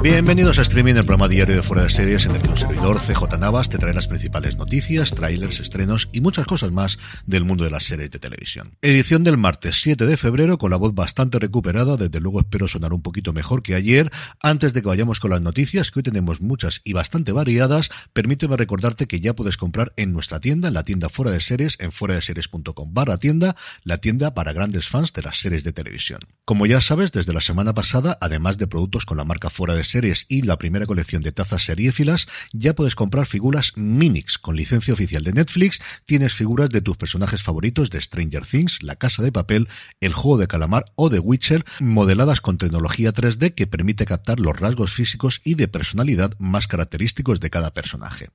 Bienvenidos a Streaming, el programa diario de Fuera de Series en el que un servidor, CJ Navas, te trae las principales noticias, trailers, estrenos y muchas cosas más del mundo de las series de televisión. Edición del martes 7 de febrero con la voz bastante recuperada, desde luego espero sonar un poquito mejor que ayer. Antes de que vayamos con las noticias, que hoy tenemos muchas y bastante variadas, permíteme recordarte que ya puedes comprar en nuestra tienda, en la tienda Fuera de Series, en fuera de series.com barra tienda, la tienda para grandes fans de las series de televisión. Como ya sabes, desde la semana pasada, además de productos con la marca Fuera de series y la primera colección de tazas seriéfilas, ya puedes comprar figuras Minix con licencia oficial de Netflix. Tienes figuras de tus personajes favoritos de Stranger Things, La Casa de Papel, El Juego de Calamar o The Witcher, modeladas con tecnología 3D que permite captar los rasgos físicos y de personalidad más característicos de cada personaje.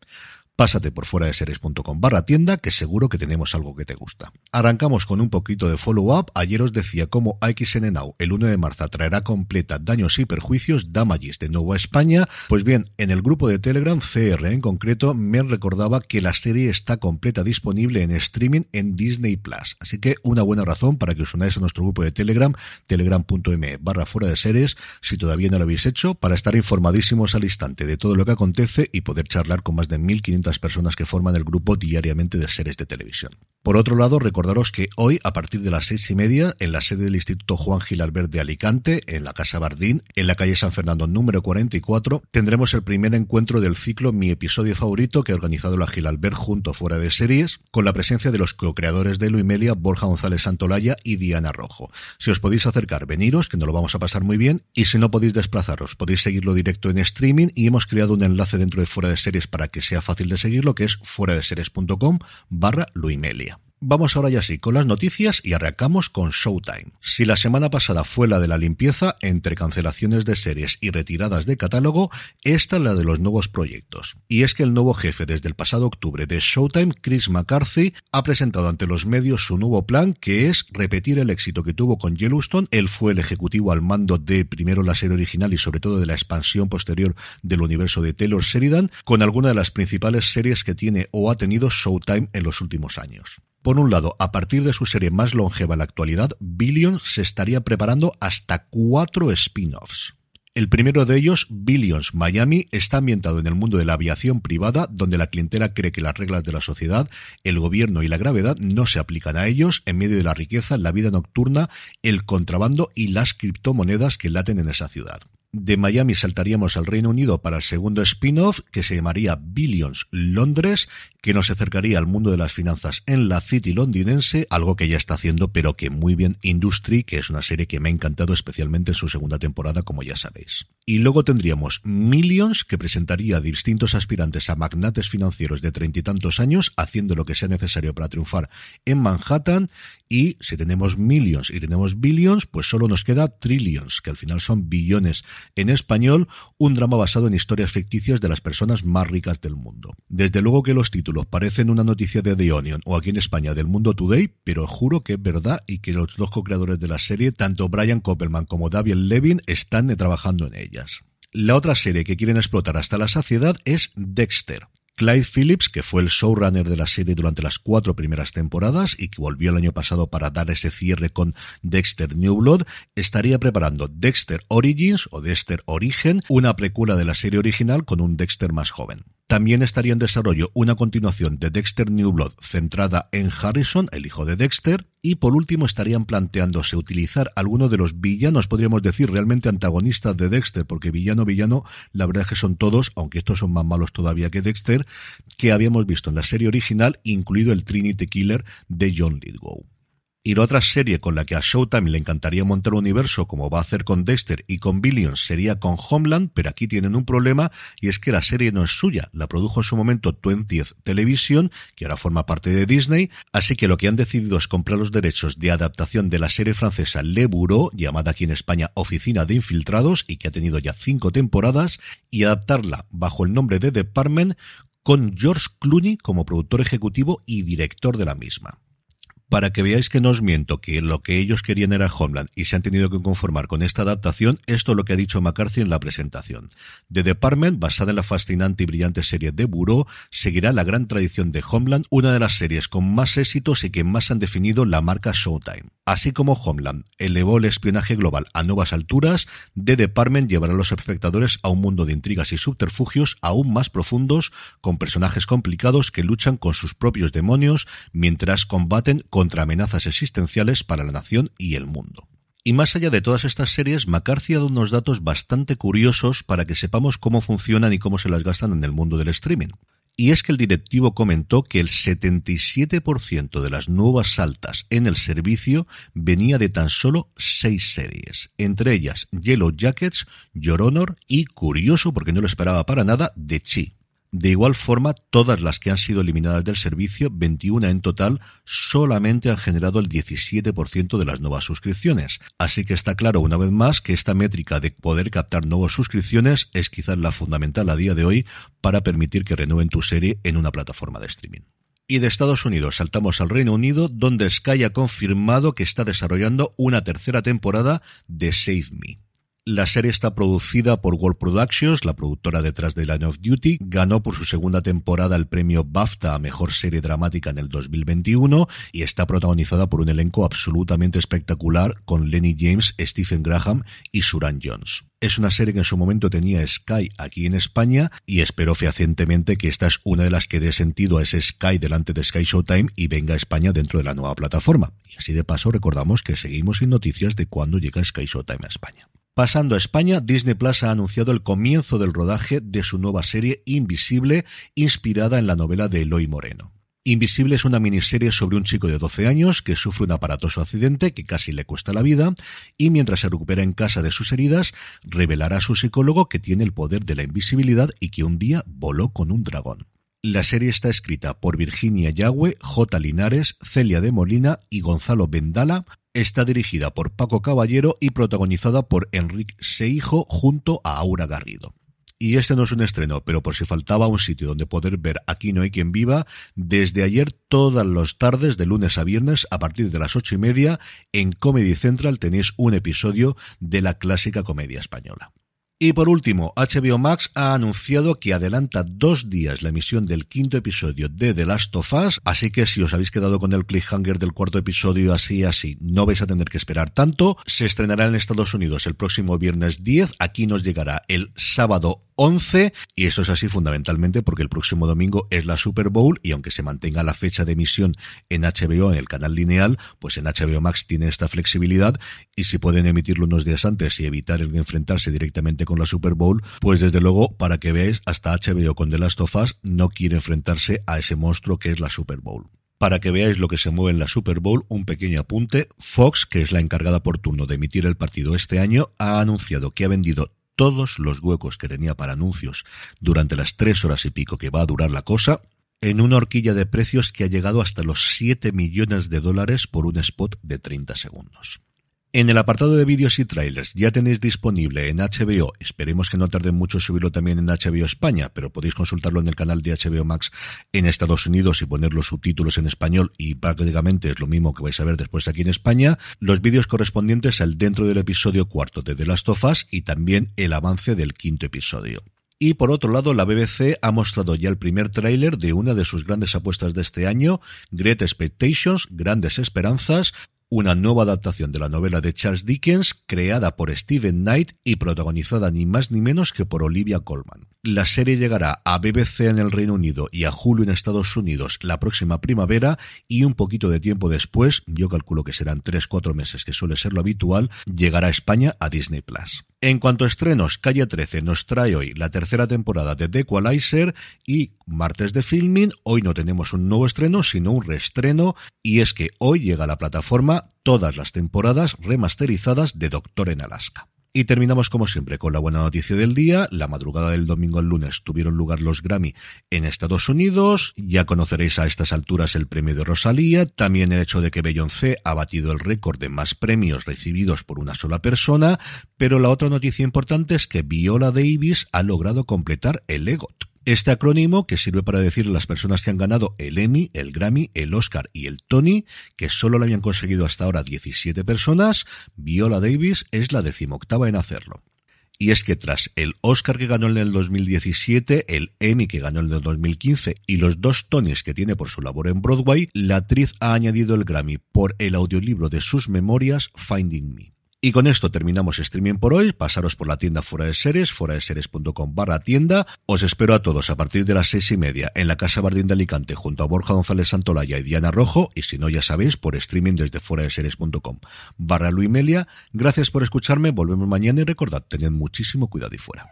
Pásate por fuera de series.com barra tienda, que seguro que tenemos algo que te gusta. Arrancamos con un poquito de follow-up. Ayer os decía cómo AXN el 1 de marzo traerá completa daños y perjuicios, Damages de nuevo a España. Pues bien, en el grupo de Telegram, CR en concreto, me recordaba que la serie está completa disponible en streaming en Disney Plus. Así que una buena razón para que os unáis a nuestro grupo de Telegram, telegram.me barra fuera de series, si todavía no lo habéis hecho, para estar informadísimos al instante de todo lo que acontece y poder charlar con más de 1500 personas que forman el grupo diariamente de series de televisión. Por otro lado, recordaros que hoy, a partir de las seis y media, en la sede del Instituto Juan Gilalbert de Alicante, en la Casa Bardín, en la calle San Fernando número 44, tendremos el primer encuentro del ciclo Mi episodio favorito que ha organizado la Gilalbert junto a Fuera de Series, con la presencia de los co-creadores de Luimelia, Borja González Santolaya y Diana Rojo. Si os podéis acercar, veniros, que nos lo vamos a pasar muy bien, y si no podéis desplazaros, podéis seguirlo directo en streaming y hemos creado un enlace dentro de Fuera de Series para que sea fácil de seguirlo, que es fuera de series.com barra Luimelia. Vamos ahora ya sí con las noticias y arrancamos con Showtime. Si la semana pasada fue la de la limpieza entre cancelaciones de series y retiradas de catálogo, esta es la de los nuevos proyectos. Y es que el nuevo jefe desde el pasado octubre de Showtime, Chris McCarthy, ha presentado ante los medios su nuevo plan que es repetir el éxito que tuvo con Yellowstone. Él fue el ejecutivo al mando de primero la serie original y sobre todo de la expansión posterior del universo de Taylor Sheridan, con alguna de las principales series que tiene o ha tenido Showtime en los últimos años. Por un lado, a partir de su serie más longeva en la actualidad, Billions se estaría preparando hasta cuatro spin-offs. El primero de ellos, Billions Miami, está ambientado en el mundo de la aviación privada, donde la clientela cree que las reglas de la sociedad, el gobierno y la gravedad no se aplican a ellos, en medio de la riqueza, la vida nocturna, el contrabando y las criptomonedas que laten en esa ciudad. De Miami saltaríamos al Reino Unido para el segundo spin-off, que se llamaría Billions Londres, que nos acercaría al mundo de las finanzas en la City londinense, algo que ya está haciendo, pero que muy bien Industry, que es una serie que me ha encantado especialmente en su segunda temporada, como ya sabéis. Y luego tendríamos Millions, que presentaría a distintos aspirantes a magnates financieros de treinta y tantos años, haciendo lo que sea necesario para triunfar en Manhattan. Y si tenemos Millions y tenemos Billions, pues solo nos queda Trillions, que al final son billones en español, un drama basado en historias ficticias de las personas más ricas del mundo. Desde luego que los títulos parecen una noticia de The Onion o aquí en España del Mundo Today, pero juro que es verdad y que los dos co-creadores de la serie, tanto Brian Koppelman como David Levin, están trabajando en ellas. La otra serie que quieren explotar hasta la saciedad es Dexter. Clyde Phillips, que fue el showrunner de la serie durante las cuatro primeras temporadas y que volvió el año pasado para dar ese cierre con Dexter New Blood, estaría preparando Dexter Origins o Dexter Origen, una precuela de la serie original con un Dexter más joven. También estaría en desarrollo una continuación de Dexter New Blood centrada en Harrison, el hijo de Dexter, y por último estarían planteándose utilizar alguno de los villanos, podríamos decir, realmente antagonistas de Dexter, porque villano, villano, la verdad es que son todos, aunque estos son más malos todavía que Dexter, que habíamos visto en la serie original, incluido el Trinity Killer de John Lithgow. Y la otra serie con la que a Showtime le encantaría montar un universo como va a hacer con Dexter y con Billions sería con Homeland, pero aquí tienen un problema y es que la serie no es suya, la produjo en su momento 20th Television, que ahora forma parte de Disney, así que lo que han decidido es comprar los derechos de adaptación de la serie francesa Le Bureau, llamada aquí en España Oficina de Infiltrados y que ha tenido ya cinco temporadas, y adaptarla bajo el nombre de Department con George Clooney como productor ejecutivo y director de la misma para que veáis que no os miento, que lo que ellos querían era Homeland y se han tenido que conformar con esta adaptación, esto es lo que ha dicho McCarthy en la presentación. The Department, basada en la fascinante y brillante serie de Bureau, seguirá la gran tradición de Homeland, una de las series con más éxitos y que más han definido la marca Showtime. Así como Homeland elevó el espionaje global a nuevas alturas, The Department llevará a los espectadores a un mundo de intrigas y subterfugios aún más profundos, con personajes complicados que luchan con sus propios demonios mientras combaten con contra amenazas existenciales para la nación y el mundo. Y más allá de todas estas series, McCarthy ha dado unos datos bastante curiosos para que sepamos cómo funcionan y cómo se las gastan en el mundo del streaming. Y es que el directivo comentó que el 77% de las nuevas altas en el servicio venía de tan solo seis series, entre ellas Yellow Jackets, Your Honor y, curioso porque no lo esperaba para nada, The Chi. De igual forma, todas las que han sido eliminadas del servicio, 21 en total, solamente han generado el 17% de las nuevas suscripciones. Así que está claro una vez más que esta métrica de poder captar nuevas suscripciones es quizás la fundamental a día de hoy para permitir que renueven tu serie en una plataforma de streaming. Y de Estados Unidos saltamos al Reino Unido, donde Sky ha confirmado que está desarrollando una tercera temporada de Save Me. La serie está producida por World Productions, la productora detrás de Line of Duty. Ganó por su segunda temporada el premio BAFTA a Mejor Serie Dramática en el 2021 y está protagonizada por un elenco absolutamente espectacular con Lenny James, Stephen Graham y Suran Jones. Es una serie que en su momento tenía Sky aquí en España y espero fehacientemente que esta es una de las que dé sentido a ese Sky delante de Sky Showtime y venga a España dentro de la nueva plataforma. Y así de paso recordamos que seguimos sin noticias de cuándo llega Sky Showtime a España. Pasando a España, Disney Plus ha anunciado el comienzo del rodaje de su nueva serie Invisible, inspirada en la novela de Eloy Moreno. Invisible es una miniserie sobre un chico de 12 años que sufre un aparatoso accidente que casi le cuesta la vida y mientras se recupera en casa de sus heridas, revelará a su psicólogo que tiene el poder de la invisibilidad y que un día voló con un dragón. La serie está escrita por Virginia Yagüe, J. Linares, Celia de Molina y Gonzalo Vendala, Está dirigida por Paco Caballero y protagonizada por Enrique Seijo junto a Aura Garrido. Y este no es un estreno, pero por si faltaba un sitio donde poder ver Aquí no hay quien viva, desde ayer todas las tardes, de lunes a viernes, a partir de las ocho y media, en Comedy Central tenéis un episodio de la clásica comedia española. Y por último, HBO Max ha anunciado que adelanta dos días la emisión del quinto episodio de The Last of Us, así que si os habéis quedado con el cliffhanger del cuarto episodio así así, no vais a tener que esperar tanto. Se estrenará en Estados Unidos el próximo viernes 10, aquí nos llegará el sábado 11 y esto es así fundamentalmente porque el próximo domingo es la Super Bowl y aunque se mantenga la fecha de emisión en HBO en el canal lineal, pues en HBO Max tiene esta flexibilidad y si pueden emitirlo unos días antes y evitar el enfrentarse directamente con la Super Bowl, pues desde luego para que veáis hasta HBO con The Last of Us no quiere enfrentarse a ese monstruo que es la Super Bowl. Para que veáis lo que se mueve en la Super Bowl, un pequeño apunte. Fox, que es la encargada por turno de emitir el partido este año, ha anunciado que ha vendido todos los huecos que tenía para anuncios durante las tres horas y pico que va a durar la cosa, en una horquilla de precios que ha llegado hasta los 7 millones de dólares por un spot de 30 segundos. En el apartado de vídeos y trailers ya tenéis disponible en HBO, esperemos que no tarde mucho subirlo también en HBO España, pero podéis consultarlo en el canal de HBO Max en Estados Unidos y poner los subtítulos en español y prácticamente es lo mismo que vais a ver después aquí en España, los vídeos correspondientes al dentro del episodio cuarto de The Last of Us y también el avance del quinto episodio. Y por otro lado, la BBC ha mostrado ya el primer tráiler de una de sus grandes apuestas de este año, Great Expectations, Grandes Esperanzas, una nueva adaptación de la novela de Charles Dickens, creada por Stephen Knight y protagonizada ni más ni menos que por Olivia Colman. La serie llegará a BBC en el Reino Unido y a Hulu en Estados Unidos la próxima primavera y un poquito de tiempo después, yo calculo que serán 3-4 meses, que suele ser lo habitual, llegará a España a Disney Plus. En cuanto a estrenos, Calle 13 nos trae hoy la tercera temporada de The Equalizer y martes de filming, hoy no tenemos un nuevo estreno, sino un reestreno, y es que hoy llega a la plataforma todas las temporadas remasterizadas de Doctor en Alaska. Y terminamos como siempre con la buena noticia del día. La madrugada del domingo al lunes tuvieron lugar los Grammy en Estados Unidos. Ya conoceréis a estas alturas el premio de Rosalía. También el hecho de que Beyoncé ha batido el récord de más premios recibidos por una sola persona. Pero la otra noticia importante es que Viola Davis ha logrado completar el EGOT. Este acrónimo que sirve para decir las personas que han ganado el Emmy, el Grammy, el Oscar y el Tony, que solo lo habían conseguido hasta ahora 17 personas, Viola Davis es la decimoctava en hacerlo. Y es que tras el Oscar que ganó en el 2017, el Emmy que ganó en el 2015 y los dos Tonys que tiene por su labor en Broadway, la actriz ha añadido el Grammy por el audiolibro de sus memorias Finding Me. Y con esto terminamos streaming por hoy. Pasaros por la tienda Fuera de Seres, fuera de seres.com barra tienda. Os espero a todos a partir de las seis y media en la Casa Bardín de Alicante junto a Borja González Santolaya y Diana Rojo. Y si no, ya sabéis, por streaming desde fuera de barra Luimelia. Gracias por escucharme. Volvemos mañana y recordad, tened muchísimo cuidado y fuera.